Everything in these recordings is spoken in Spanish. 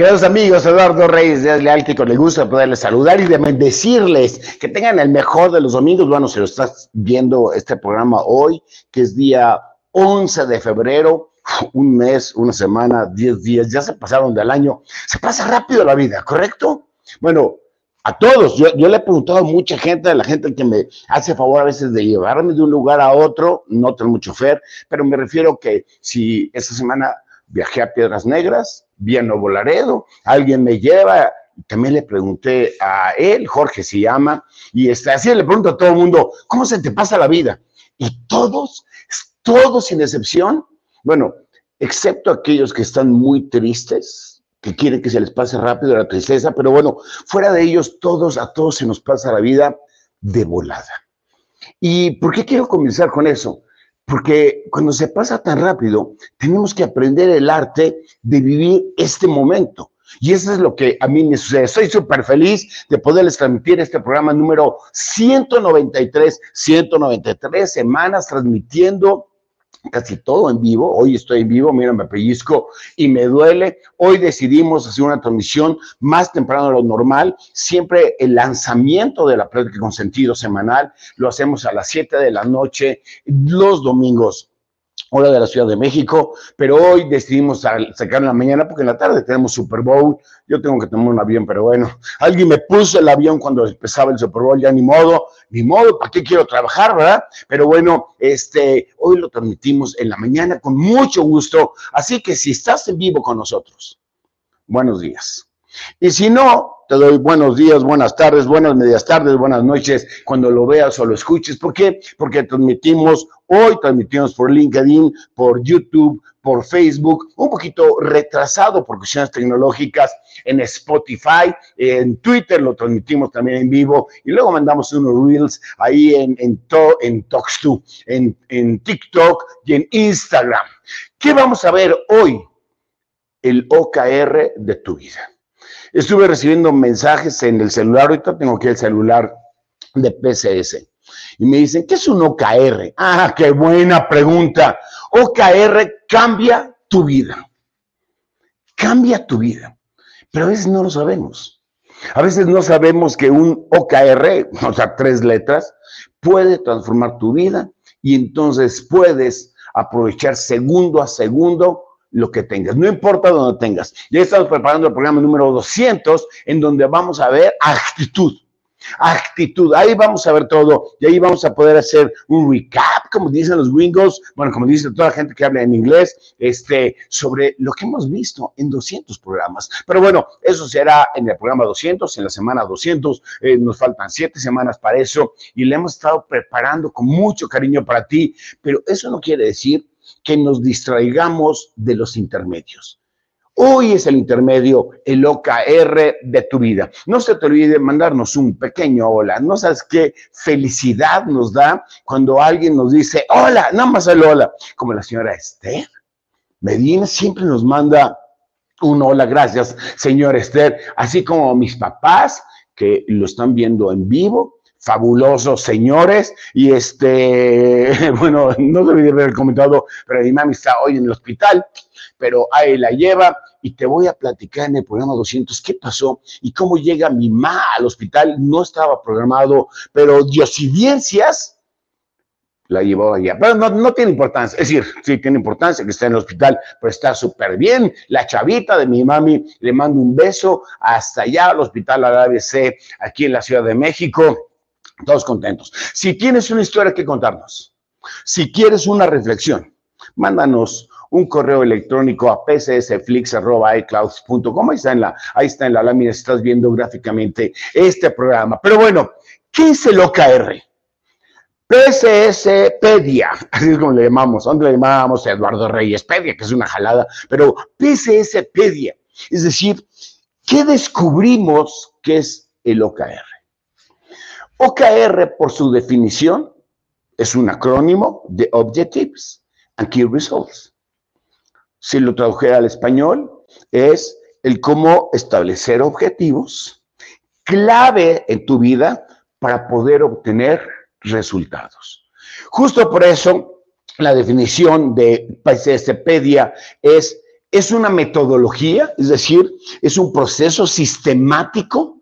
Queridos amigos, Eduardo Reyes de Leal, que con el gusto de poderles saludar y de bendecirles que tengan el mejor de los domingos. Bueno, si lo estás viendo este programa hoy, que es día 11 de febrero, un mes, una semana, 10 días, ya se pasaron del año. Se pasa rápido la vida, ¿correcto? Bueno, a todos. Yo, le he preguntado a mucha gente, a la gente que me hace favor a veces de llevarme de un lugar a otro, no tengo mucho fer, pero me refiero que si esta semana viajé a Piedras Negras, vi a Nuevo Laredo, alguien me lleva, también le pregunté a él, Jorge se llama, y está, así le pregunto a todo el mundo, ¿cómo se te pasa la vida? Y todos, todos sin excepción, bueno, excepto aquellos que están muy tristes, que quieren que se les pase rápido la tristeza, pero bueno, fuera de ellos, todos, a todos se nos pasa la vida de volada. ¿Y por qué quiero comenzar con eso? Porque cuando se pasa tan rápido, tenemos que aprender el arte de vivir este momento. Y eso es lo que a mí me sucede. Estoy súper feliz de poderles transmitir este programa número 193, 193 semanas transmitiendo casi todo en vivo. Hoy estoy en vivo, mira, me pellizco y me duele. Hoy decidimos hacer una transmisión más temprano de lo normal. Siempre el lanzamiento de la práctica con sentido semanal lo hacemos a las 7 de la noche los domingos hora de la Ciudad de México, pero hoy decidimos sacar en la mañana porque en la tarde tenemos Super Bowl. Yo tengo que tomar un avión, pero bueno, alguien me puso el avión cuando empezaba el Super Bowl, ya ni modo, ni modo, ¿para qué quiero trabajar, verdad? Pero bueno, este, hoy lo transmitimos en la mañana con mucho gusto, así que si estás en vivo con nosotros, buenos días. Y si no, te doy buenos días, buenas tardes, buenas medias tardes, buenas noches cuando lo veas o lo escuches. ¿Por qué? Porque transmitimos hoy, transmitimos por LinkedIn, por YouTube, por Facebook, un poquito retrasado por cuestiones tecnológicas en Spotify, en Twitter lo transmitimos también en vivo y luego mandamos unos reels ahí en, en, to, en en, en TikTok y en Instagram. ¿Qué vamos a ver hoy? El OKR de tu vida. Estuve recibiendo mensajes en el celular, ahorita tengo aquí el celular de PCS. Y me dicen, ¿qué es un OKR? Ah, qué buena pregunta. OKR cambia tu vida. Cambia tu vida. Pero a veces no lo sabemos. A veces no sabemos que un OKR, o sea, tres letras, puede transformar tu vida y entonces puedes aprovechar segundo a segundo lo que tengas, no importa dónde tengas. Ya estamos preparando el programa número 200 en donde vamos a ver actitud. Actitud, ahí vamos a ver todo y ahí vamos a poder hacer un recap, como dicen los gringos, bueno, como dice toda la gente que habla en inglés, este, sobre lo que hemos visto en 200 programas. Pero bueno, eso será en el programa 200, en la semana 200, eh, nos faltan siete semanas para eso y le hemos estado preparando con mucho cariño para ti, pero eso no quiere decir que nos distraigamos de los intermedios. Hoy es el intermedio, el OKR de tu vida. No se te olvide mandarnos un pequeño hola. No sabes qué felicidad nos da cuando alguien nos dice hola, nada más el hola. Como la señora Esther Medina siempre nos manda un hola, gracias, señor Esther. Así como mis papás que lo están viendo en vivo, fabulosos señores. Y este, bueno, no debí haber comentado, pero mi mami está hoy en el hospital, pero ahí la lleva y te voy a platicar en el programa 200 qué pasó y cómo llega mi mamá al hospital. No estaba programado, pero diosidencias la llevó allá. Pero no, no, tiene importancia. Es decir, sí tiene importancia que esté en el hospital, pero está súper bien. La chavita de mi mami le mando un beso hasta allá al hospital al ABC, aquí en la Ciudad de México todos contentos. Si tienes una historia que contarnos, si quieres una reflexión, mándanos un correo electrónico a pcsflix.icloud.com. Ahí está en la, ahí está en la lámina, estás viendo gráficamente este programa. Pero bueno, ¿qué es el OKR? PCSpedia, así es como le llamamos. ¿Dónde le llamamos? Eduardo Reyes Pedia, que es una jalada, pero PCSpedia. Es decir, ¿qué descubrimos que es el OKR? OKR, por su definición, es un acrónimo de Objectives and Key Results. Si lo tradujera al español, es el cómo establecer objetivos clave en tu vida para poder obtener resultados. Justo por eso, la definición de PCSpedia es es una metodología, es decir, es un proceso sistemático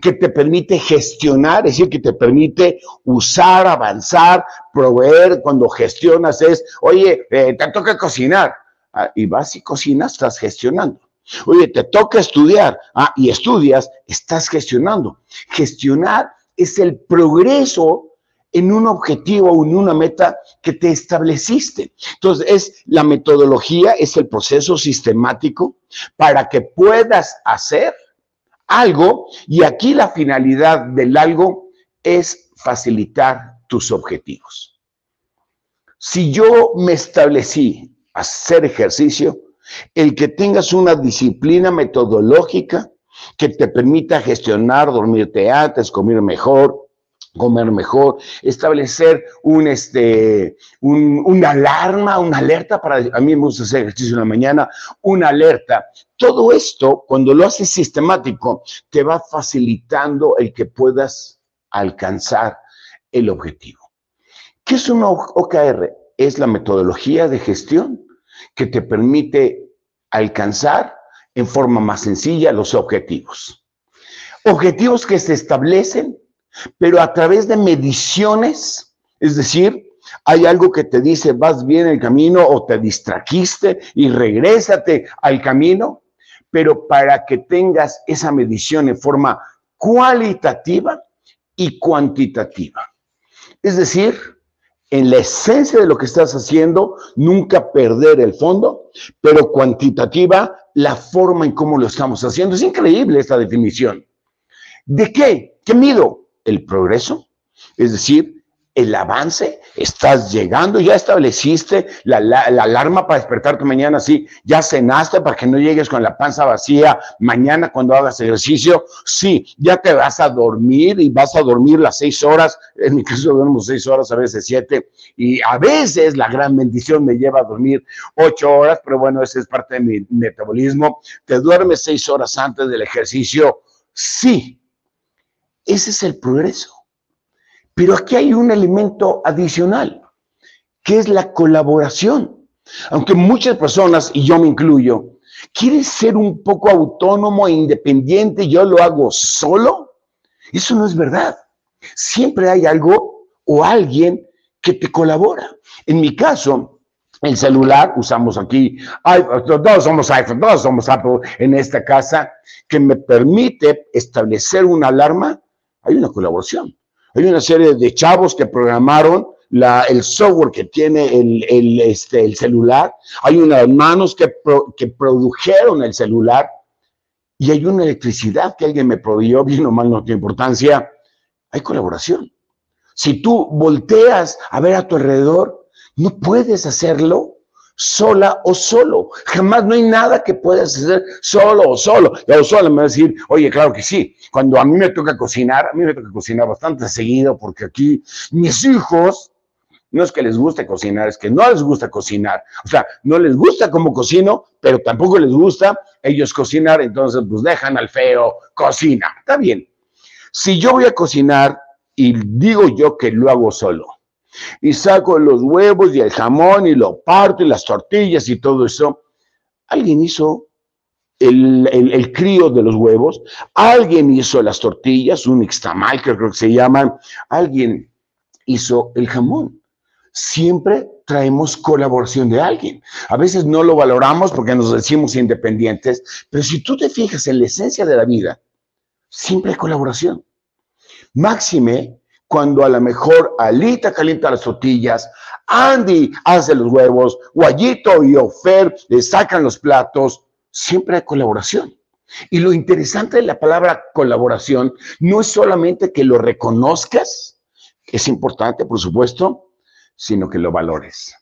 que te permite gestionar, es decir, que te permite usar, avanzar, proveer. Cuando gestionas es, oye, eh, te toca cocinar. Ah, y vas y cocinas, estás gestionando. Oye, te toca estudiar. Ah, y estudias, estás gestionando. Gestionar es el progreso en un objetivo o en una meta que te estableciste. Entonces, es la metodología, es el proceso sistemático para que puedas hacer algo y aquí la finalidad del algo es facilitar tus objetivos. Si yo me establecí hacer ejercicio, el que tengas una disciplina metodológica que te permita gestionar, dormirte antes, comer mejor, comer mejor, establecer un, este, un, una alarma, una alerta para, a mí me gusta hacer ejercicio en la mañana, una alerta. Todo esto, cuando lo haces sistemático, te va facilitando el que puedas alcanzar el objetivo. ¿Qué es un OKR? Es la metodología de gestión que te permite alcanzar en forma más sencilla los objetivos. Objetivos que se establecen pero a través de mediciones, es decir, hay algo que te dice vas bien el camino o te distrajiste y regrésate al camino, pero para que tengas esa medición en forma cualitativa y cuantitativa. Es decir, en la esencia de lo que estás haciendo, nunca perder el fondo, pero cuantitativa la forma en cómo lo estamos haciendo. Es increíble esta definición. ¿De qué? ¿Qué mido? El progreso, es decir, el avance, estás llegando, ya estableciste la, alarma para despertarte mañana, sí, ya cenaste para que no llegues con la panza vacía mañana cuando hagas ejercicio, sí, ya te vas a dormir y vas a dormir las seis horas, en mi caso duermo seis horas, a veces siete, y a veces la gran bendición me lleva a dormir ocho horas, pero bueno, esa es parte de mi metabolismo, te duermes seis horas antes del ejercicio, sí, ese es el progreso. Pero aquí hay un elemento adicional, que es la colaboración. Aunque muchas personas, y yo me incluyo, quieren ser un poco autónomo e independiente, yo lo hago solo. Eso no es verdad. Siempre hay algo o alguien que te colabora. En mi caso, el celular, usamos aquí, todos somos iPhone, todos somos Apple en esta casa, que me permite establecer una alarma hay una colaboración. Hay una serie de chavos que programaron el software que tiene el, el, este, el celular. Hay unas manos que, que produjeron el celular. Y hay una electricidad que alguien me proveyó, bien o mal no tiene importancia. Hay colaboración. Si tú volteas a ver a tu alrededor, no puedes hacerlo sola o solo. Jamás no hay nada que puedas hacer solo o solo. O solo me va a decir, oye, claro que sí. Cuando a mí me toca cocinar, a mí me toca cocinar bastante seguido porque aquí mis hijos, no es que les guste cocinar, es que no les gusta cocinar. O sea, no les gusta como cocino, pero tampoco les gusta ellos cocinar, entonces pues dejan al feo, cocina. Está bien. Si yo voy a cocinar y digo yo que lo hago solo, y saco los huevos y el jamón y lo parto y las tortillas y todo eso. Alguien hizo el, crío de los huevos, alguien hizo las tortillas, un extamal que creo que se llaman, alguien hizo el jamón. Siempre traemos colaboración de alguien. A veces no lo valoramos porque nos decimos independientes, pero si tú te fijas en la esencia de la vida, siempre hay colaboración. Máxime cuando a lo mejor Alita calienta las tortillas, Andy hace los huevos, Guayito y Ofer le sacan los platos, siempre hay colaboración. Y lo interesante de la palabra colaboración no es solamente que lo reconozcas, es importante, por supuesto, sino que lo valores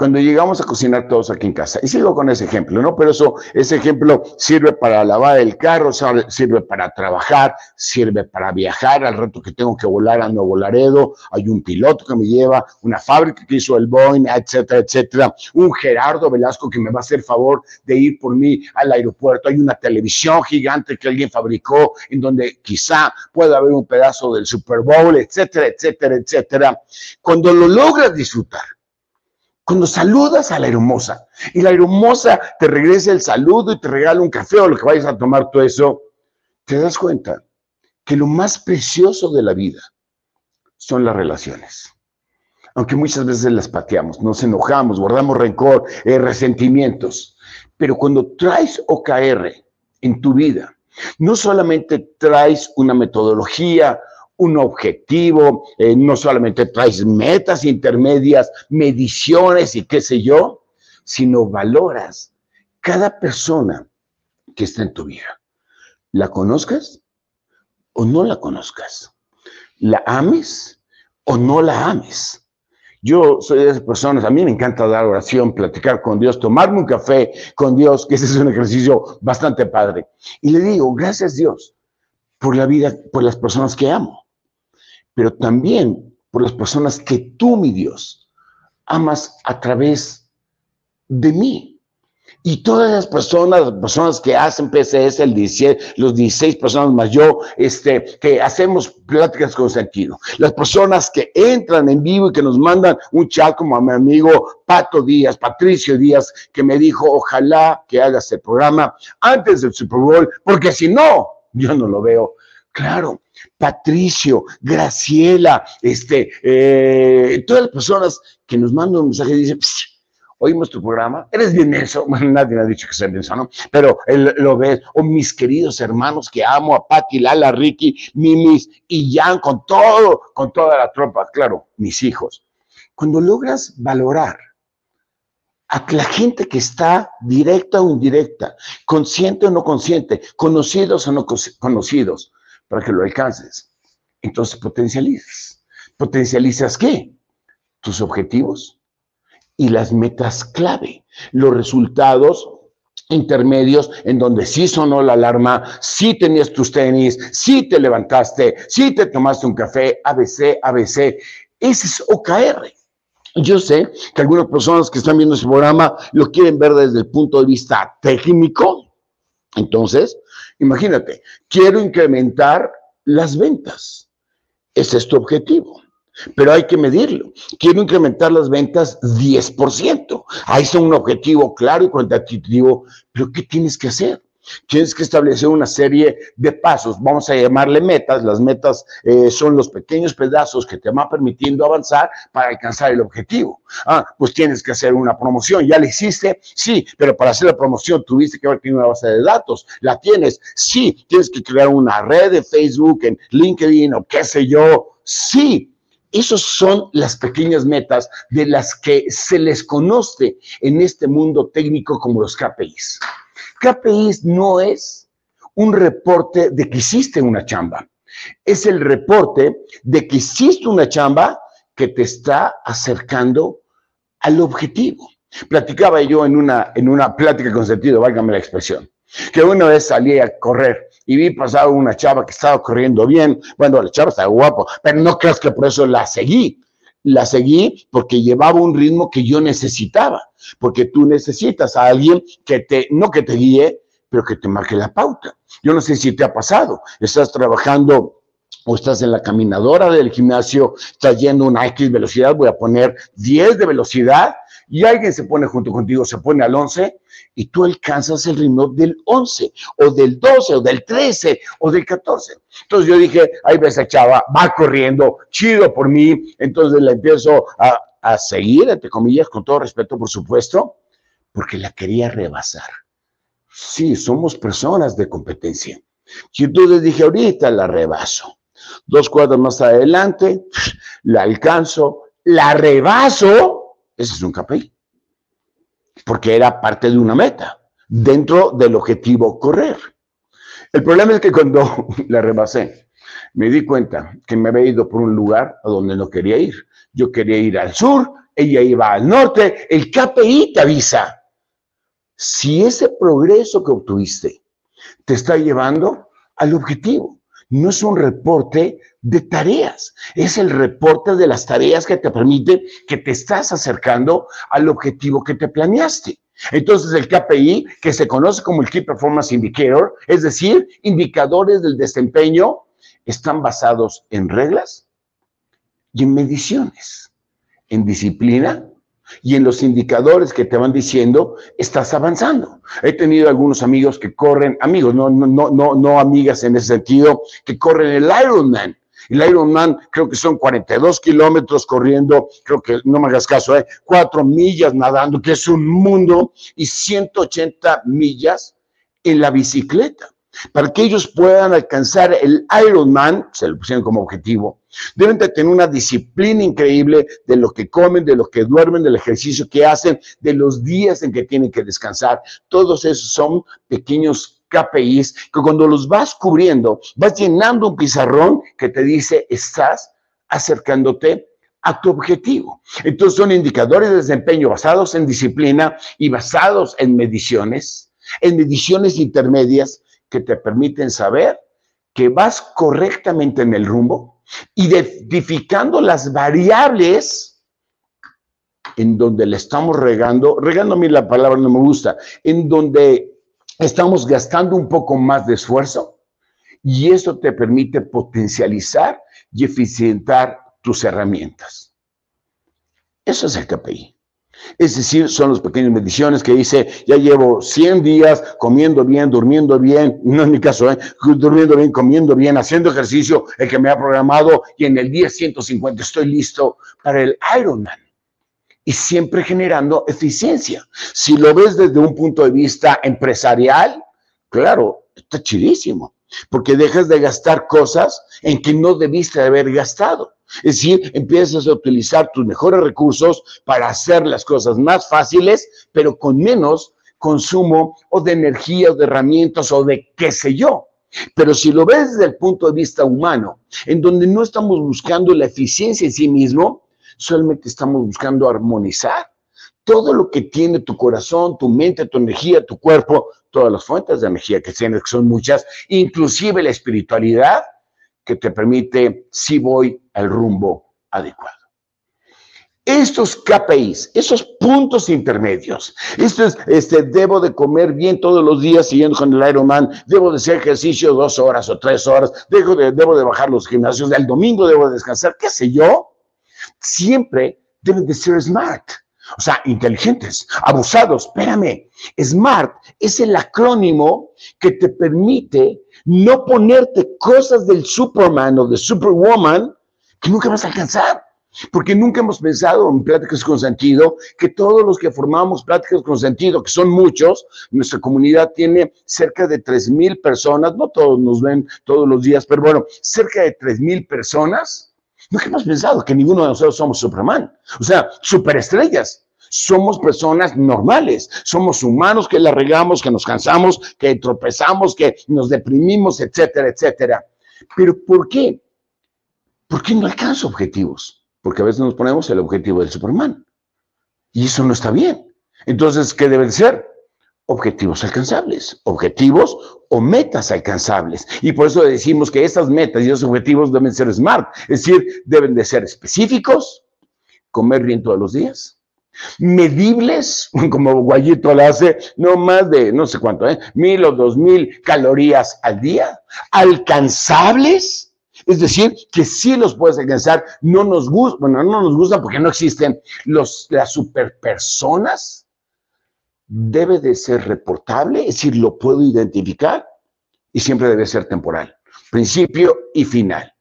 cuando llegamos a cocinar todos aquí en casa. Y sigo con ese ejemplo, ¿no? Pero eso, ese ejemplo sirve para lavar el carro, sirve para trabajar, sirve para viajar. Al rato que tengo que volar a Nuevo Laredo, hay un piloto que me lleva, una fábrica que hizo el Boeing, etcétera, etcétera. Un Gerardo Velasco que me va a hacer favor de ir por mí al aeropuerto. Hay una televisión gigante que alguien fabricó en donde quizá pueda haber un pedazo del Super Bowl, etcétera, etcétera, etcétera. Cuando lo logras disfrutar, Cuando saludas a la hermosa y la hermosa te regresa el saludo y te regala un café o lo que vayas a tomar todo eso, te das cuenta que lo más precioso de la vida son las relaciones. Aunque muchas veces las pateamos, nos enojamos, guardamos rencor, eh, resentimientos. Pero cuando traes OKR en tu vida, no solamente traes una metodología, un objetivo, eh, no solamente traes metas intermedias, mediciones y qué sé yo, sino valoras cada persona que está en tu vida. ¿La conozcas o no la conozcas? ¿La ames o no la ames? Yo soy de esas personas, a mí me encanta dar oración, platicar con Dios, tomarme un café con Dios, que ese es un ejercicio bastante padre. Y le digo, gracias Dios por la vida, por las personas que amo pero también por las personas que tú, mi Dios, amas a través de mí. Y todas las personas, las personas que hacen PCS, el 17, los 16 personas más yo, este, que hacemos pláticas con sentido. Las personas que entran en vivo y que nos mandan un chat como a mi amigo Pato Díaz, Patricio Díaz, que me dijo, ojalá que hagas el programa antes del Super Bowl, porque si no, yo no lo veo. Claro, Patricio, Graciela, este, eh, todas las personas que nos mandan un mensaje y dicen, oímos tu programa, eres bien eso, bueno, nadie me ha dicho que sea bien ¿no? Pero lo ves, o mis queridos hermanos que amo, a Pati, Lala, Ricky, Mimis y Jan, con todo, con toda la tropa, claro, mis hijos. Cuando logras valorar a la gente que está directa o indirecta, consciente o no consciente, conocidos o no conocidos, para que lo alcances. Entonces potencializas. ¿Potencializas qué? Tus objetivos y las metas clave, los resultados intermedios en donde sí sonó la alarma, sí tenías tus tenis, sí te levantaste, sí te tomaste un café, ABC, ABC. Ese es OKR. Yo sé que algunas personas que están viendo ese programa lo quieren ver desde el punto de vista técnico. Entonces, Imagínate, quiero incrementar las ventas. Ese es tu objetivo. Pero hay que medirlo. Quiero incrementar las ventas 10%. Ahí está un objetivo claro y cuantitativo. Pero ¿qué tienes que hacer? Tienes que establecer una serie de pasos, vamos a llamarle metas. Las metas eh, son los pequeños pedazos que te van permitiendo avanzar para alcanzar el objetivo. Ah, pues tienes que hacer una promoción. ¿Ya la hiciste? Sí, pero para hacer la promoción tuviste que haber tenido una base de datos. ¿La tienes? Sí, tienes que crear una red de Facebook, en LinkedIn o qué sé yo. Sí, esas son las pequeñas metas de las que se les conoce en este mundo técnico como los KPIs. KPIs no es un reporte de que hiciste una chamba, es el reporte de que hiciste una chamba que te está acercando al objetivo. Platicaba yo en una, en una plática con sentido, válgame la expresión, que una vez salí a correr y vi pasar una chava que estaba corriendo bien. Bueno, la chava estaba guapo, pero no creas que por eso la seguí la seguí porque llevaba un ritmo que yo necesitaba, porque tú necesitas a alguien que te, no que te guíe, pero que te marque la pauta. Yo no sé si te ha pasado, estás trabajando o estás en la caminadora del gimnasio, estás yendo una X velocidad, voy a poner 10 de velocidad y alguien se pone junto contigo, se pone al 11 y tú alcanzas el ritmo del 11 o del 12 o del 13 o del 14. Entonces yo dije, ahí ves a chava, va corriendo, chido por mí, entonces la empiezo a, a seguir, entre comillas, con todo respeto, por supuesto, porque la quería rebasar. Sí, somos personas de competencia. Y entonces dije, ahorita la rebaso. Dos cuadros más adelante, la alcanzo, la rebaso ese es un KPI. Porque era parte de una meta, dentro del objetivo correr. El problema es que cuando la rebasé, me di cuenta que me había ido por un lugar a donde no quería ir. Yo quería ir al sur, ella iba al norte. El KPI te avisa. Si ese progreso que obtuviste te está llevando al objetivo no es un reporte de tareas, es el reporte de las tareas que te permite que te estás acercando al objetivo que te planeaste. Entonces el KPI, que se conoce como el Key Performance Indicator, es decir, indicadores del desempeño, están basados en reglas y en mediciones, en disciplina, y en los indicadores que te van diciendo, estás avanzando. He tenido algunos amigos que corren, amigos, no, no, no, no amigas en ese sentido, que corren el Ironman. El Ironman creo que son 42 kilómetros corriendo, creo que no me hagas caso, ¿eh? 4 millas nadando, que es un mundo, y 180 millas en la bicicleta. Para que ellos puedan alcanzar el Ironman, se lo pusieron como objetivo, deben de tener una disciplina increíble de lo que comen, de lo que duermen, del ejercicio que hacen, de los días en que tienen que descansar. Todos esos son pequeños KPIs que cuando los vas cubriendo, vas llenando un pizarrón que te dice, estás acercándote a tu objetivo. Entonces son indicadores de desempeño basados en disciplina y basados en mediciones, en mediciones intermedias que te permiten saber que vas correctamente en el rumbo, identificando las variables en donde le estamos regando, regando a mí la palabra no me gusta, en donde estamos gastando un poco más de esfuerzo y eso te permite potencializar y eficientar tus herramientas. Eso es el KPI. Es decir, son las pequeñas mediciones que dice, ya llevo 100 días comiendo bien, durmiendo bien, no en mi caso, ¿eh? durmiendo bien, comiendo bien, haciendo ejercicio, el que me ha programado, y en el día 150 estoy listo para el Ironman. Y siempre generando eficiencia. Si lo ves desde un punto de vista empresarial, claro, está chidísimo, porque dejas de gastar cosas en que no debiste haber gastado. Es decir, empiezas a utilizar tus mejores recursos para hacer las cosas más fáciles, pero con menos consumo o de energía o de herramientas o de qué sé yo. Pero si lo ves desde el punto de vista humano, en donde no estamos buscando la eficiencia en sí mismo, solamente estamos buscando armonizar todo lo que tiene tu corazón, tu mente, tu energía, tu cuerpo, todas las fuentes de energía que tienes, que son muchas, inclusive la espiritualidad, que te permite si voy al rumbo adecuado. Estos KPIs, esos puntos intermedios, esto es, este, debo de comer bien todos los días siguiendo con el Ironman, debo de hacer ejercicio dos horas o tres horas, debo de, debo de bajar los gimnasios, el domingo debo de descansar, qué sé yo, siempre deben de ser smart. O sea, inteligentes, abusados. Espérame, SMART es el acrónimo que te permite no ponerte cosas del Superman o de Superwoman que nunca vas a alcanzar. Porque nunca hemos pensado en pláticas con sentido que todos los que formamos pláticas con sentido, que son muchos, nuestra comunidad tiene cerca de 3 mil personas, no todos nos ven todos los días, pero bueno, cerca de 3 mil personas. Nunca hemos pensado que ninguno de nosotros somos Superman, o sea, superestrellas. Somos personas normales, somos humanos que la regamos, que nos cansamos, que tropezamos, que nos deprimimos, etcétera, etcétera. Pero ¿por qué? ¿Por qué no alcanzo objetivos? Porque a veces nos ponemos el objetivo del Superman. Y eso no está bien. Entonces, ¿qué deben ser? Objetivos alcanzables, objetivos o metas alcanzables. Y por eso decimos que estas metas y esos objetivos deben ser SMART, es decir, deben de ser específicos, comer bien todos los días, medibles, como Guayito lo hace, no más de no sé cuánto, ¿eh? mil o dos mil calorías al día, alcanzables, es decir, que sí los puedes alcanzar, no nos gusta, bueno, no nos gusta porque no existen los, las superpersonas, debe de ser reportable, es decir, lo puedo identificar y siempre debe ser temporal, principio y final.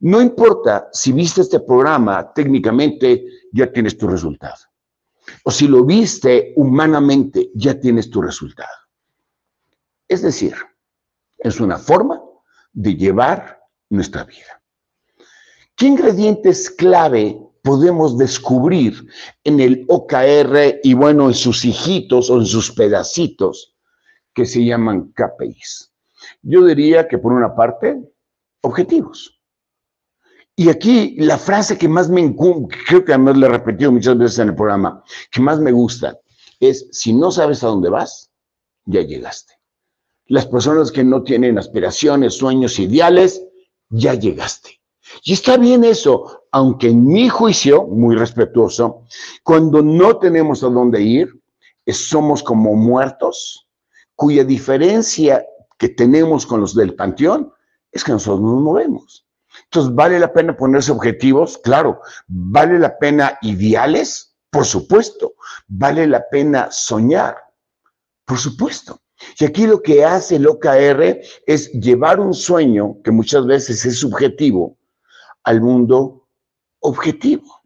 No importa si viste este programa, técnicamente ya tienes tu resultado. O si lo viste humanamente, ya tienes tu resultado. Es decir, es una forma de llevar nuestra vida. ¿Qué ingredientes clave podemos descubrir en el OKR y bueno, en sus hijitos o en sus pedacitos que se llaman KPIs? Yo diría que por una parte, objetivos. Y aquí la frase que más me creo que además le he repetido muchas veces en el programa, que más me gusta, es, si no sabes a dónde vas, ya llegaste. Las personas que no tienen aspiraciones, sueños, ideales, ya llegaste. Y está bien eso, aunque en mi juicio, muy respetuoso, cuando no tenemos a dónde ir, somos como muertos, cuya diferencia que tenemos con los del panteón es que nosotros nos movemos. Entonces, ¿vale la pena ponerse objetivos? Claro. ¿Vale la pena ideales? Por supuesto. ¿Vale la pena soñar? Por supuesto. Y aquí lo que hace el OKR es llevar un sueño, que muchas veces es subjetivo, al mundo objetivo.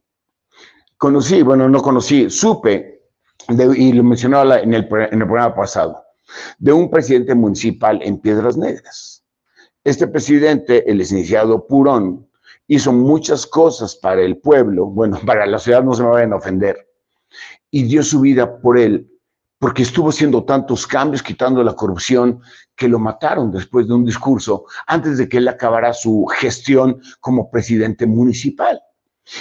Conocí, bueno, no conocí, supe, y lo mencionaba en el, en el programa pasado, de un presidente municipal en Piedras Negras. Este presidente, el licenciado Purón, hizo muchas cosas para el pueblo, bueno, para la ciudad no se me vayan a ofender, y dio su vida por él, porque estuvo haciendo tantos cambios, quitando la corrupción, que lo mataron después de un discurso, antes de que él acabara su gestión como presidente municipal.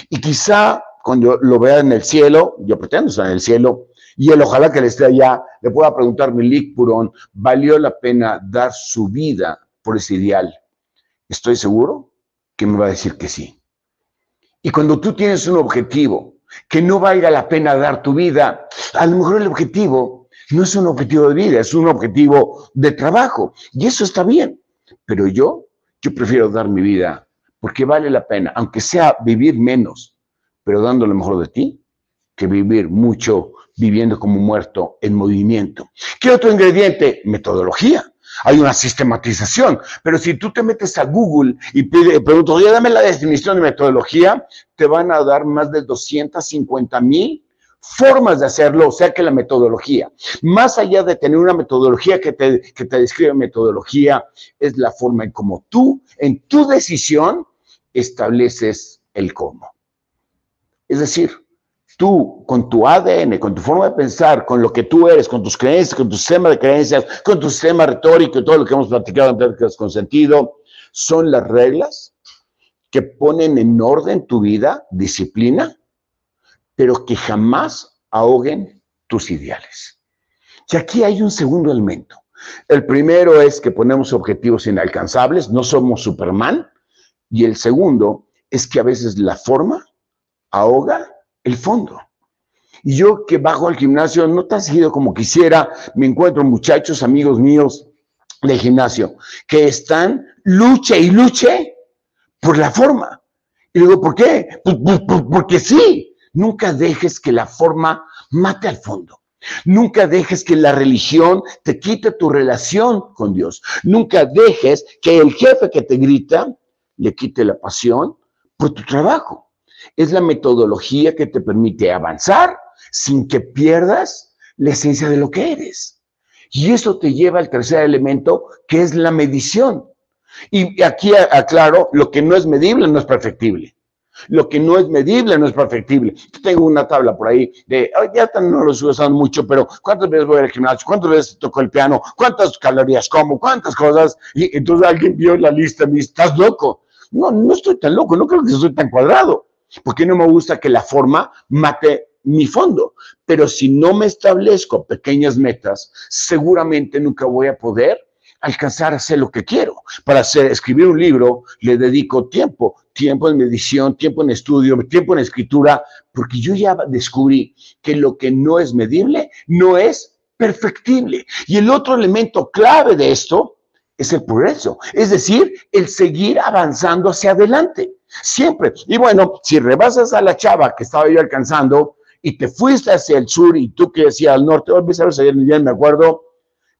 Y quizá cuando lo vea en el cielo, yo pretendo estar en el cielo, y él ojalá que le esté allá, le pueda preguntar, Milik Purón, ¿valió la pena dar su vida por ese ideal? Estoy seguro que me va a decir que sí. Y cuando tú tienes un objetivo que no valga la pena dar tu vida, a lo mejor el objetivo no es un objetivo de vida, es un objetivo de trabajo. Y eso está bien. Pero yo, yo prefiero dar mi vida porque vale la pena, aunque sea vivir menos, pero dando lo mejor de ti, que vivir mucho viviendo como muerto en movimiento. ¿Qué otro ingrediente? Metodología. Hay una sistematización, pero si tú te metes a Google y pide, preguntas, oye, dame la definición de metodología, te van a dar más de 250 mil formas de hacerlo, o sea que la metodología, más allá de tener una metodología que te, que te describe metodología, es la forma en cómo tú, en tu decisión, estableces el cómo. Es decir, tú con tu ADN, con tu forma de pensar, con lo que tú eres, con tus creencias, con tu sistema de creencias, con tu sistema retórico y todo lo que hemos platicado en con Sentido, son las reglas que ponen en orden tu vida, disciplina, pero que jamás ahoguen tus ideales. Y aquí hay un segundo elemento. El primero es que ponemos objetivos inalcanzables, no somos Superman. Y el segundo es que a veces la forma ahoga el fondo. Y yo que bajo al gimnasio, no tan seguido como quisiera, me encuentro muchachos, amigos míos de gimnasio, que están luche y luche por la forma. Y digo, ¿por qué? Pues, pues, pues, porque sí. Nunca dejes que la forma mate al fondo. Nunca dejes que la religión te quite tu relación con Dios. Nunca dejes que el jefe que te grita le quite la pasión por tu trabajo. Es la metodología que te permite avanzar sin que pierdas la esencia de lo que eres. Y eso te lleva al tercer elemento, que es la medición. Y aquí aclaro, lo que no es medible no es perfectible. Lo que no es medible no es perfectible. tengo una tabla por ahí de, ya no lo estoy usando mucho, pero ¿cuántas veces voy al gimnasio? ¿Cuántas veces toco el piano? ¿Cuántas calorías como? ¿Cuántas cosas? Y entonces alguien vio la lista y me dice, ¿estás loco? No, no estoy tan loco, no creo que soy tan cuadrado porque no me gusta que la forma mate mi fondo. Pero si no me establezco pequeñas metas, seguramente nunca voy a poder alcanzar a hacer lo que quiero. Para hacer, escribir un libro le dedico tiempo, tiempo en medición, tiempo en estudio, tiempo en escritura, porque yo ya descubrí que lo que no es medible no es perfectible. Y el otro elemento clave de esto es el progreso, es decir, el seguir avanzando hacia adelante. Siempre. Y bueno, si rebasas a la chava que estaba yo alcanzando y te fuiste hacia el sur y tú que decías al norte, oh, a ayer día, me acuerdo,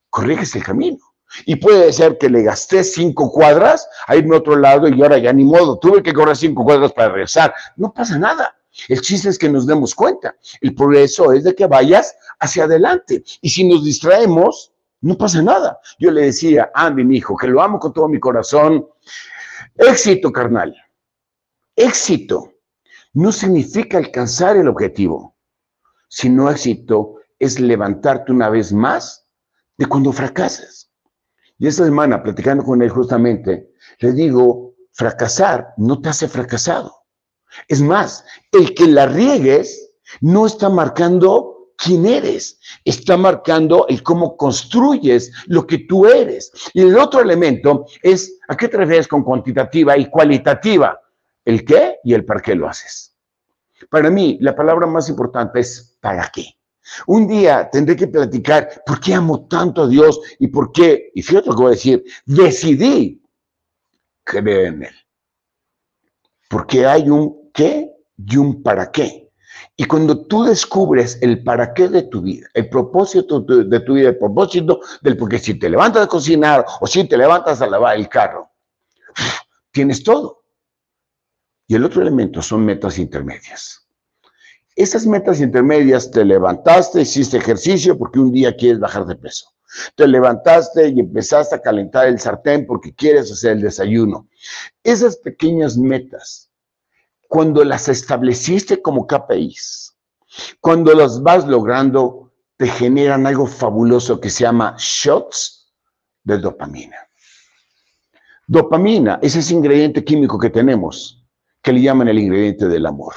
corriges el camino. Y puede ser que le gasté cinco cuadras a irme a otro lado y ahora ya ni modo, tuve que correr cinco cuadras para regresar. No pasa nada. El chiste es que nos demos cuenta. El progreso es de que vayas hacia adelante. Y si nos distraemos, no pasa nada. Yo le decía a mi hijo, que lo amo con todo mi corazón, éxito, carnal éxito no significa alcanzar el objetivo, sino éxito es levantarte una vez más de cuando fracasas. Y esta semana, platicando con él justamente, le digo, fracasar no te hace fracasado. Es más, el que la riegues no está marcando quién eres, está marcando el cómo construyes lo que tú eres. Y el otro elemento es, ¿a qué te refieres con cuantitativa y cualitativa? El qué y el para qué lo haces. Para mí, la palabra más importante es para qué. Un día tendré que platicar por qué amo tanto a Dios y por qué, y fíjate lo que voy a decir, decidí creer en Él. Porque hay un qué y un para qué. Y cuando tú descubres el para qué de tu vida, el propósito de tu vida, el propósito del porque si te levantas a cocinar o si te levantas a lavar el carro, tienes todo. Y el otro elemento son metas intermedias. Esas metas intermedias te levantaste, hiciste ejercicio porque un día quieres bajar de peso. Te levantaste y empezaste a calentar el sartén porque quieres hacer el desayuno. Esas pequeñas metas cuando las estableciste como KPIs, cuando las vas logrando, te generan algo fabuloso que se llama shots de dopamina. Dopamina es ese ingrediente químico que tenemos, que le llaman el ingrediente del amor.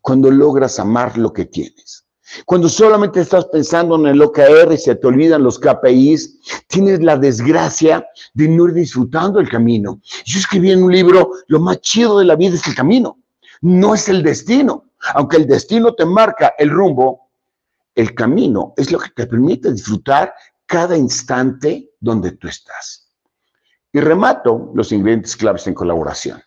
Cuando logras amar lo que tienes. Cuando solamente estás pensando en el OKR y se te olvidan los KPIs, tienes la desgracia de no ir disfrutando el camino. Yo escribí en un libro, lo más chido de la vida es el camino no es el destino. Aunque el destino te marca el rumbo, el camino es lo que te permite disfrutar cada instante donde tú estás. Y remato los ingredientes claves en colaboración.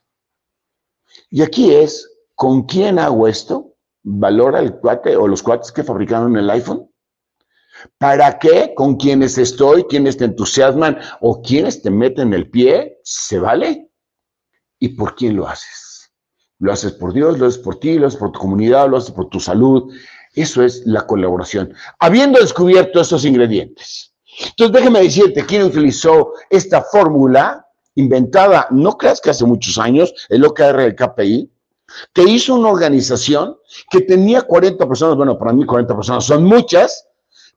Y aquí es, ¿con quién hago esto? ¿Valora el cuate o los cuates que fabricaron el iPhone? ¿Para qué? ¿Con quiénes estoy? ¿Quiénes te entusiasman? ¿O quiénes te meten el pie? ¿Se vale? ¿Y por quién lo haces? Lo haces por Dios, lo haces por ti, lo haces por tu comunidad, lo haces por tu salud. Eso es la colaboración. Habiendo descubierto estos ingredientes. Entonces, déjeme decirte, ¿quién utilizó esta fórmula inventada, no creas que hace muchos años, el OKR del KPI, que hizo una organización que tenía 40 personas, bueno, para mí 40 personas son muchas,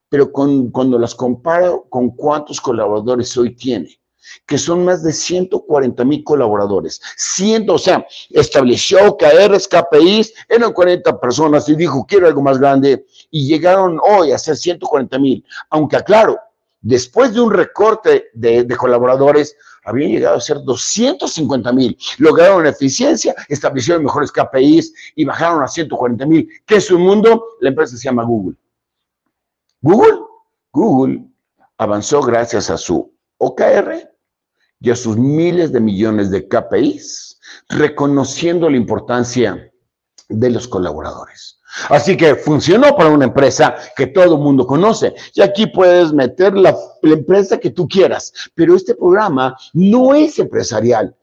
pero cuando las comparo con cuántos colaboradores hoy tiene, que son más de 140 mil colaboradores. Ciento, o sea, estableció OKRs, KPIs, eran 40 personas y dijo, quiero algo más grande, y llegaron hoy a ser 140 mil. Aunque, aclaro, después de un recorte de colaboradores, habían llegado a ser 250 mil. Lograron eficiencia, establecieron mejores KPIs y bajaron a 140 mil. ¿Qué es un mundo? La empresa se llama Google. Google, Google avanzó gracias a su OKR y a sus miles de millones de KPIs, reconociendo la importancia de los colaboradores. Así que funcionó para una empresa que todo el mundo conoce. Y aquí puedes meter la, empresa que tú quieras, pero este programa no es empresarial.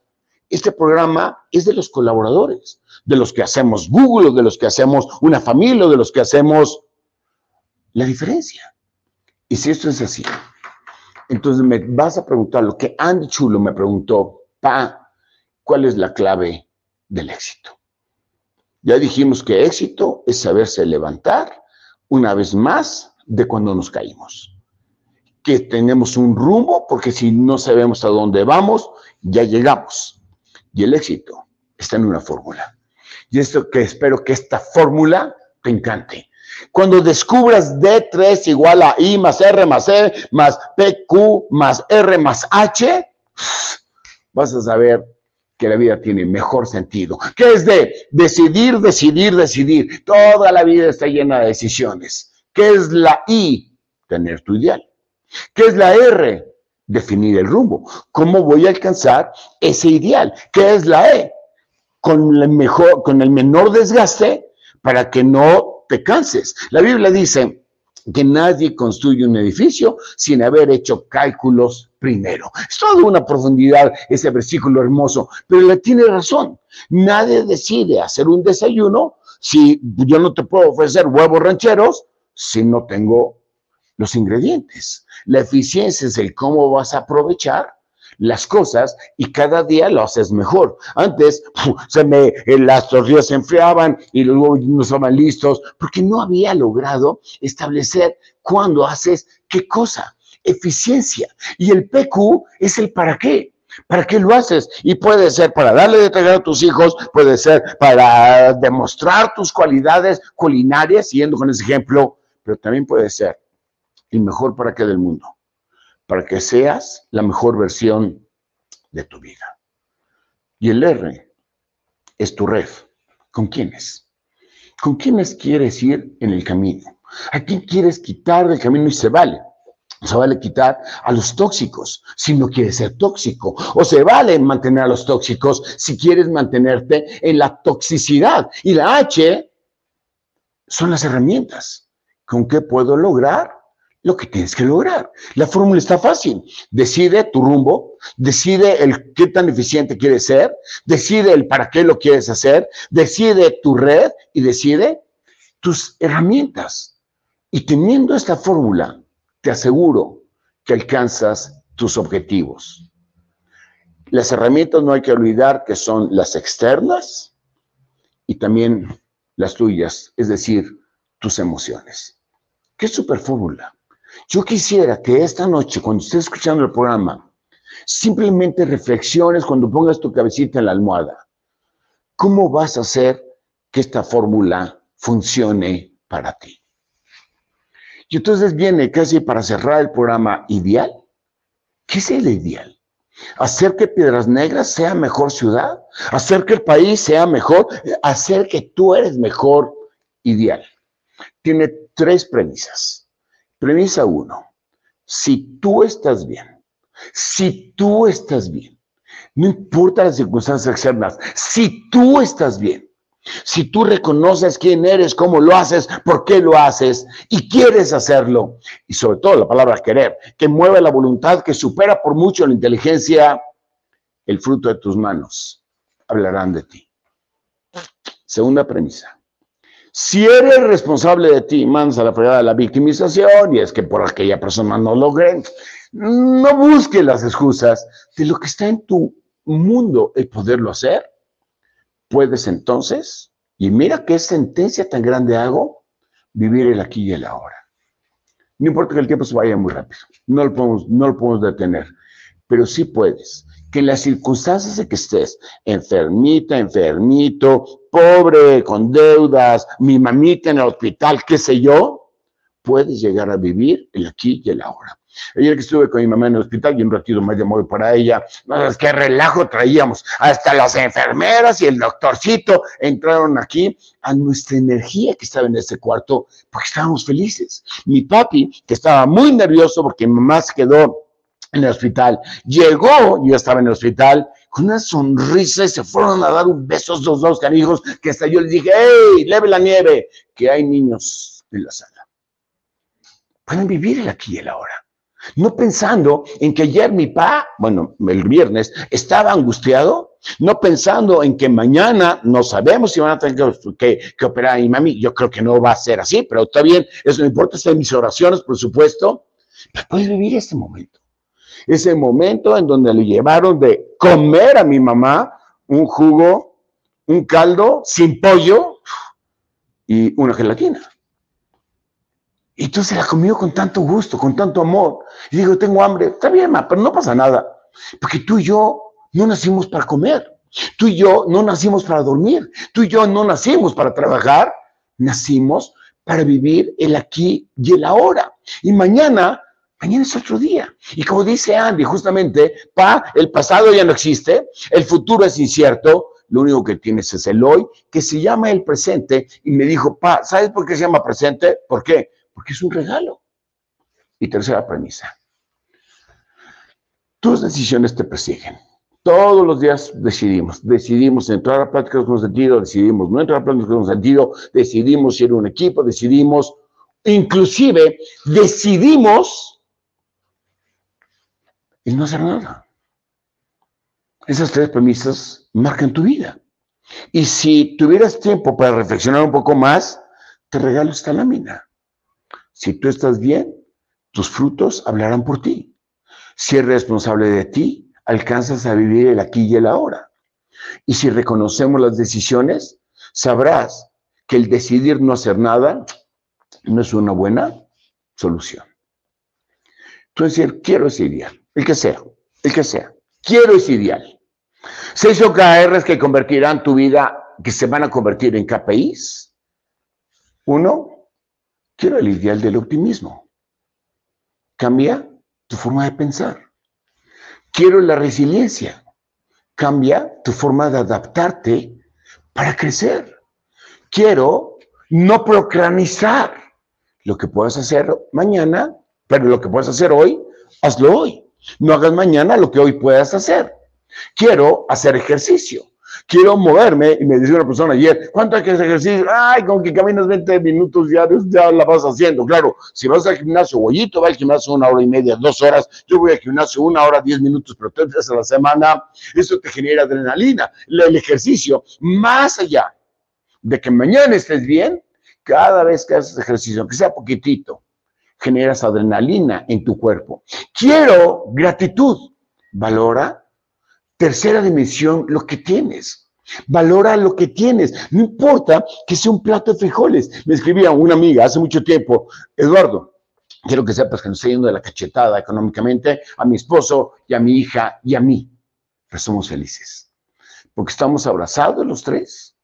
Este programa es de los colaboradores, de los que hacemos Google, de los que hacemos una familia, de los que hacemos la diferencia. Y si esto es así, entonces me vas a preguntar lo que Andy Chulo me preguntó, pa, ¿cuál es la clave del éxito? Ya dijimos que éxito es saberse levantar una vez más de cuando nos caímos. Que tenemos un rumbo, porque si no sabemos a dónde vamos, ya llegamos. Y el éxito está en una fórmula. Y esto que espero que esta fórmula te encante. Cuando descubras D3 igual a I más R más E más PQ más R más H, vas a saber que la vida tiene mejor sentido. ¿Qué es de decidir, decidir, decidir? Toda la vida está llena de decisiones. ¿Qué es la I? Tener tu ideal. ¿Qué es la R? Definir el rumbo. ¿Cómo voy a alcanzar ese ideal? ¿Qué es la E? Con el, mejor, con el menor desgaste para que no te canses. La Biblia dice que nadie construye un edificio sin haber hecho cálculos primero. Es toda una profundidad ese versículo hermoso, pero le tiene razón. Nadie decide hacer un desayuno si yo no te puedo ofrecer huevos rancheros si no tengo los ingredientes. La eficiencia es el cómo vas a aprovechar las cosas y cada día lo haces mejor. Antes se me, eh, las tortillas se enfriaban y luego no estaban listos porque no había logrado establecer cuándo haces qué cosa. Eficiencia. Y el PQ es el para qué. ¿Para qué lo haces? Y puede ser para darle de tragar a tus hijos, puede ser para demostrar tus cualidades culinarias, siguiendo con ese ejemplo, pero también puede ser el mejor para qué del mundo para que seas la mejor versión de tu vida. Y el R es tu ref. ¿Con quiénes? ¿Con quiénes quieres ir en el camino? ¿A quién quieres quitar del camino y se vale? Se vale quitar a los tóxicos si no quieres ser tóxico. O se vale mantener a los tóxicos si quieres mantenerte en la toxicidad. Y la H son las herramientas. ¿Con qué puedo lograr lo que tienes que lograr? La fórmula está fácil. Decide tu rumbo, decide el qué tan eficiente quieres ser, decide el para qué lo quieres hacer, decide tu red y decide tus herramientas. Y teniendo esta fórmula, te aseguro que alcanzas tus objetivos. Las herramientas no hay que olvidar que son las externas y también las tuyas, es decir, tus emociones. ¿Qué super fórmula? Yo quisiera que esta noche, cuando estés escuchando el programa, simplemente reflexiones cuando pongas tu cabecita en la almohada. ¿Cómo vas a hacer que esta fórmula funcione para ti? Y entonces viene casi para cerrar el programa ideal. ¿Qué es el ideal? hacer que Piedras Negras sea mejor ciudad, hacer que el país sea mejor, hacer que tú eres mejor ideal. Tiene tres premisas. Premisa uno, si tú estás bien, si tú estás bien, no importa las circunstancias externas, si tú estás bien, si tú reconoces quién eres, cómo lo haces, por qué lo haces y quieres hacerlo, y sobre todo la palabra querer, que mueve la voluntad, que supera por mucho la inteligencia, el fruto de tus manos hablarán de ti. Segunda premisa. Si eres responsable de ti, mandas a la fregada de la victimización y es que por aquella persona no logren, no busques las excusas de lo que está en tu mundo el poderlo hacer puedes entonces, y mira qué sentencia tan grande hago, vivir el aquí y el ahora. No importa que el tiempo se vaya muy rápido, no lo podemos, no lo podemos detener, pero sí puedes. Que las circunstancias en que estés, enfermita, enfermito, pobre, con deudas, mi mamita en el hospital, qué sé yo, puedes llegar a vivir el aquí y el ahora. Ayer que estuve con mi mamá en el hospital y un ratito más llamó para ella, no qué relajo traíamos. Hasta las enfermeras y el doctorcito entraron aquí a nuestra energía que estaba en ese cuarto porque estábamos felices. Mi papi, que estaba muy nervioso porque mi mamá se quedó en el hospital, llegó, yo estaba en el hospital, con una sonrisa y se fueron a dar un beso los dos canijos que hasta yo les dije, ¡hey, leve la nieve! Que hay niños en la sala. Pueden vivir el aquí y el ahora. No pensando en que ayer mi pa, bueno, el viernes, estaba angustiado, no pensando en que mañana no sabemos si van a tener que, que, operar a mi mami. Yo creo que no va a ser así, pero está bien, eso no importa, están mis oraciones, por supuesto. Pero puedes vivir este momento. Ese momento en donde le llevaron de comer a mi mamá un jugo, un caldo sin pollo y una gelatina. Y entonces la comió con tanto gusto, con tanto amor. Y digo, tengo hambre. Está bien, ma, pero no pasa nada. Porque tú y yo no nacimos para comer. Tú y yo no nacimos para dormir. Tú y yo no nacimos para trabajar. Nacimos para vivir el aquí y el ahora. Y mañana, mañana es otro día. Y como dice Andy, justamente, pa, el pasado ya no existe, el futuro es incierto, lo único que tienes es el hoy, que se llama el presente. Y me dijo, pa, ¿sabes por qué se llama presente? ¿Por qué? porque es un regalo. Y tercera premisa, tus decisiones te persiguen. Todos los días decidimos, decidimos entrar a prácticas con sentido, decidimos no entrar a prácticas con sentido, decidimos ir a un equipo, decidimos, inclusive decidimos el no hacer nada. Esas tres premisas marcan tu vida. Y si tuvieras tiempo para reflexionar un poco más, te regalo esta lámina. Si tú estás bien, tus frutos hablarán por ti. Si eres responsable de ti, alcanzas a vivir el aquí y el ahora. Y si reconocemos las decisiones, sabrás que el decidir no hacer nada no es una buena solución. Decir, quiero ideal, el que sea, el que sea, quiero ese ideal. Seis OKRs que convertirán tu vida, que se van a convertir en KPIs. Uno, Quiero el ideal del optimismo. Cambia tu forma de pensar. Quiero la resiliencia. Cambia tu forma de adaptarte para crecer. Quiero no procranizar lo que puedas hacer mañana, pero lo que puedes hacer hoy, hazlo hoy. No hagas mañana lo que hoy puedas hacer. Quiero hacer ejercicio. Quiero moverme y me dice una persona ayer, ¿cuánto hay que hacer ejercicio? Ay, con que caminas 20 minutos ya, ya la vas haciendo. Claro, si vas al gimnasio, Bollito va al gimnasio una hora y media, dos horas, yo voy al gimnasio una hora, diez minutos, pero tres veces a la semana, eso te genera adrenalina. El ejercicio, más allá de que mañana estés bien, cada vez que haces ejercicio, aunque sea poquitito, generas adrenalina en tu cuerpo. Quiero gratitud. Valora Tercera dimensión, lo que tienes. Valora lo que tienes. No importa que sea un plato de frijoles. Me escribía una amiga hace mucho tiempo, Eduardo, quiero que sepas que nos estoy yendo de la cachetada económicamente a mi esposo y a mi hija y a mí. Pero somos felices. Porque estamos abrazados los tres,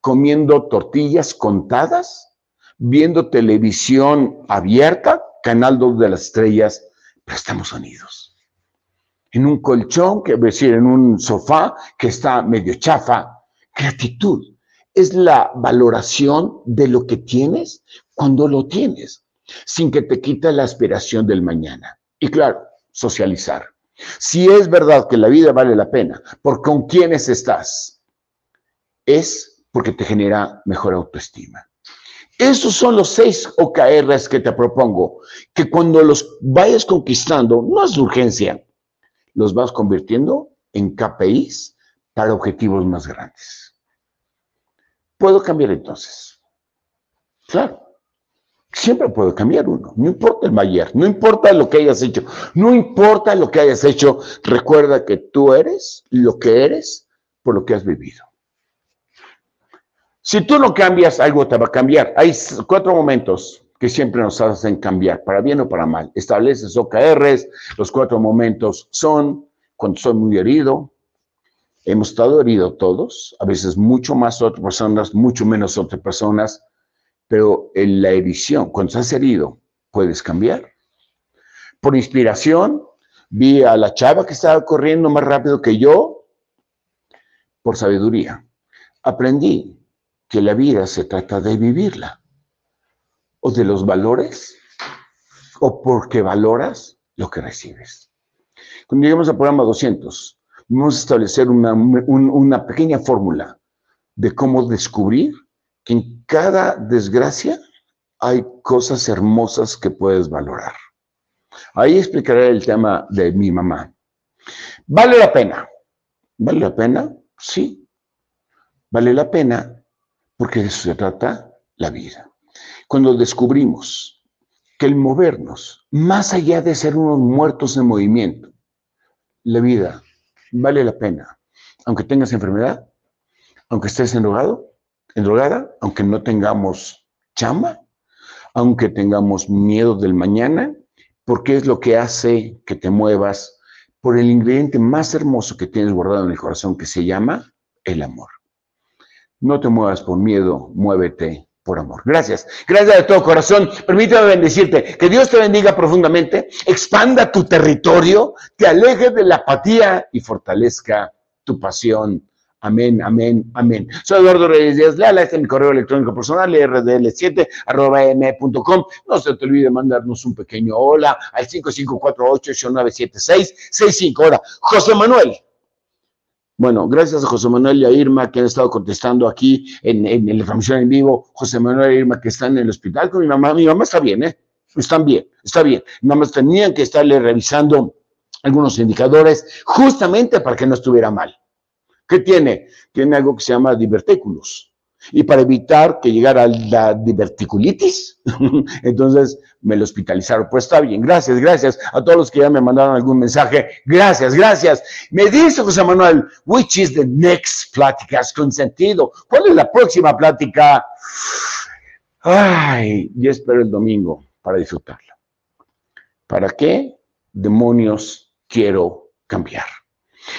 comiendo tortillas contadas, viendo televisión abierta, Canal 2 de las Estrellas, pero estamos unidos en un colchón, que decir, en un sofá que está medio chafa. Gratitud es la valoración de lo que tienes cuando lo tienes, sin que te quite la aspiración del mañana. Y claro, socializar. Si es verdad que la vida vale la pena, por con quiénes estás, es porque te genera mejor autoestima. Esos son los seis OKRs que te propongo, que cuando los vayas conquistando, no es urgencia, los vas convirtiendo en KPIs para objetivos más grandes. ¿Puedo cambiar entonces? Claro. Siempre puedo cambiar uno, no importa el mayor, no importa lo que hayas hecho, no importa lo que hayas hecho, recuerda que tú eres lo que eres por lo que has vivido. Si tú no cambias, algo te va a cambiar. Hay cuatro momentos que siempre nos hacen cambiar, para bien o para mal. Estableces OKRs, los cuatro momentos son cuando estoy muy herido, hemos estado heridos todos, a veces mucho más otras personas, mucho menos otras personas, pero en la edición, cuando estás herido, puedes cambiar. Por inspiración, vi a la chava que estaba corriendo más rápido que yo, por sabiduría. Aprendí que la vida se trata de vivirla o de los valores o porque valoras lo que recibes. Cuando lleguemos al programa 200, vamos a establecer una, una pequeña fórmula de cómo descubrir que en cada desgracia hay cosas hermosas que puedes valorar. Ahí explicaré el tema de mi mamá. ¿Vale la pena? ¿Vale la pena? Sí. Vale la pena porque de eso se trata la vida cuando descubrimos que el movernos, más allá de ser unos muertos en movimiento, la vida vale la pena, aunque tengas enfermedad, aunque estés endrogado, endrogada, aunque no tengamos chamba, aunque tengamos miedo del mañana, porque es lo que hace que te muevas por el ingrediente más hermoso que tienes guardado en el corazón, que se llama el amor. No te muevas por miedo, muévete por amor. Gracias. Gracias de todo corazón. Permítame bendecirte. Que Dios te bendiga profundamente, expanda tu territorio, te aleje de la apatía y fortalezca tu pasión. Amén, amén, amén. Soy Eduardo Reyes Díaz Leala, este es mi correo electrónico personal, rdl7 m.com. No se te olvide mandarnos un pequeño hola al 5548 8976 65 Ahora, José Manuel, bueno, gracias a José Manuel y a Irma que han estado contestando aquí en, en, la transmisión en vivo. José Manuel e Irma que están en el hospital con mi mamá. Mi mamá está bien, ¿eh? Están bien, está bien. Nada más tenían que estarle revisando algunos indicadores justamente para que no estuviera mal. ¿Qué tiene? Tiene algo que se llama divertículos y para evitar que llegara la diverticulitis, entonces me lo hospitalizaron. Pues está bien, gracias, gracias a todos los que ya me mandaron algún mensaje. Gracias, gracias. Me dice José Manuel, which is the next pláticas con sentido? ¿Cuál es la próxima plática? Ay, yo espero el domingo para disfrutarla. ¿Para qué demonios quiero cambiar?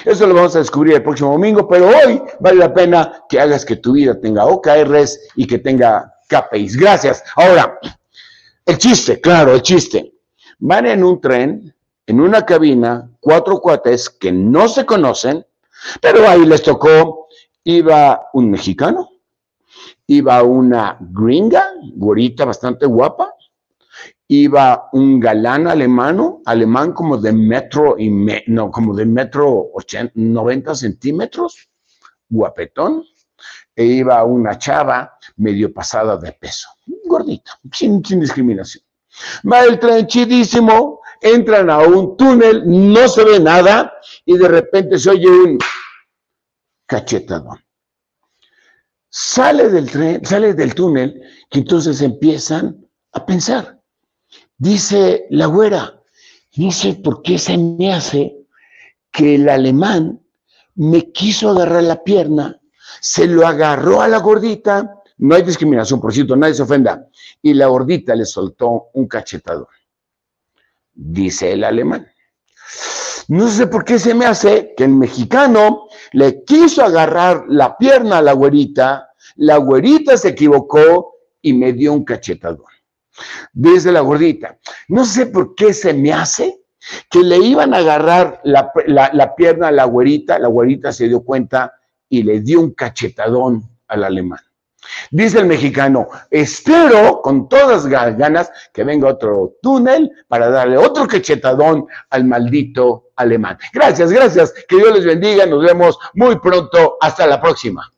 Eso lo vamos a descubrir el próximo domingo, pero hoy vale la pena que hagas que tu vida tenga OKRs y que tenga KPIs. Gracias. Ahora, el chiste, claro, el chiste. Van en un tren, en una cabina, cuatro cuates que no se conocen, pero ahí les tocó, iba un mexicano, iba una gringa, güerita bastante guapa, iba un galán alemano, alemán como de metro y no, como de metro 80, 90 centímetros, guapetón e iba una chava medio pasada de peso, gordita, sin, discriminación. Va el tren chidísimo, entran a un túnel, no se ve nada y de repente se oye un cachetadón. Sale del tren, sale del túnel y entonces empiezan a pensar. Dice la güera, no sé por qué se me hace que el alemán me quiso agarrar la pierna, se lo agarró a la gordita, no hay discriminación, por cierto, nadie se ofenda, y la gordita le soltó un cachetador. Dice el alemán. No sé por qué se me hace que el mexicano le quiso agarrar la pierna a la güerita, la güerita se equivocó y me dio un cachetador. Dice la gordita, no sé por qué se me hace que le iban a agarrar la, pierna a la güerita, la güerita se dio cuenta y le dio un cachetadón al alemán. Dice el mexicano, espero con todas ganas que venga otro túnel para darle otro cachetadón al maldito alemán. Gracias, gracias. Que Dios les bendiga. Nos vemos muy pronto. Hasta la próxima.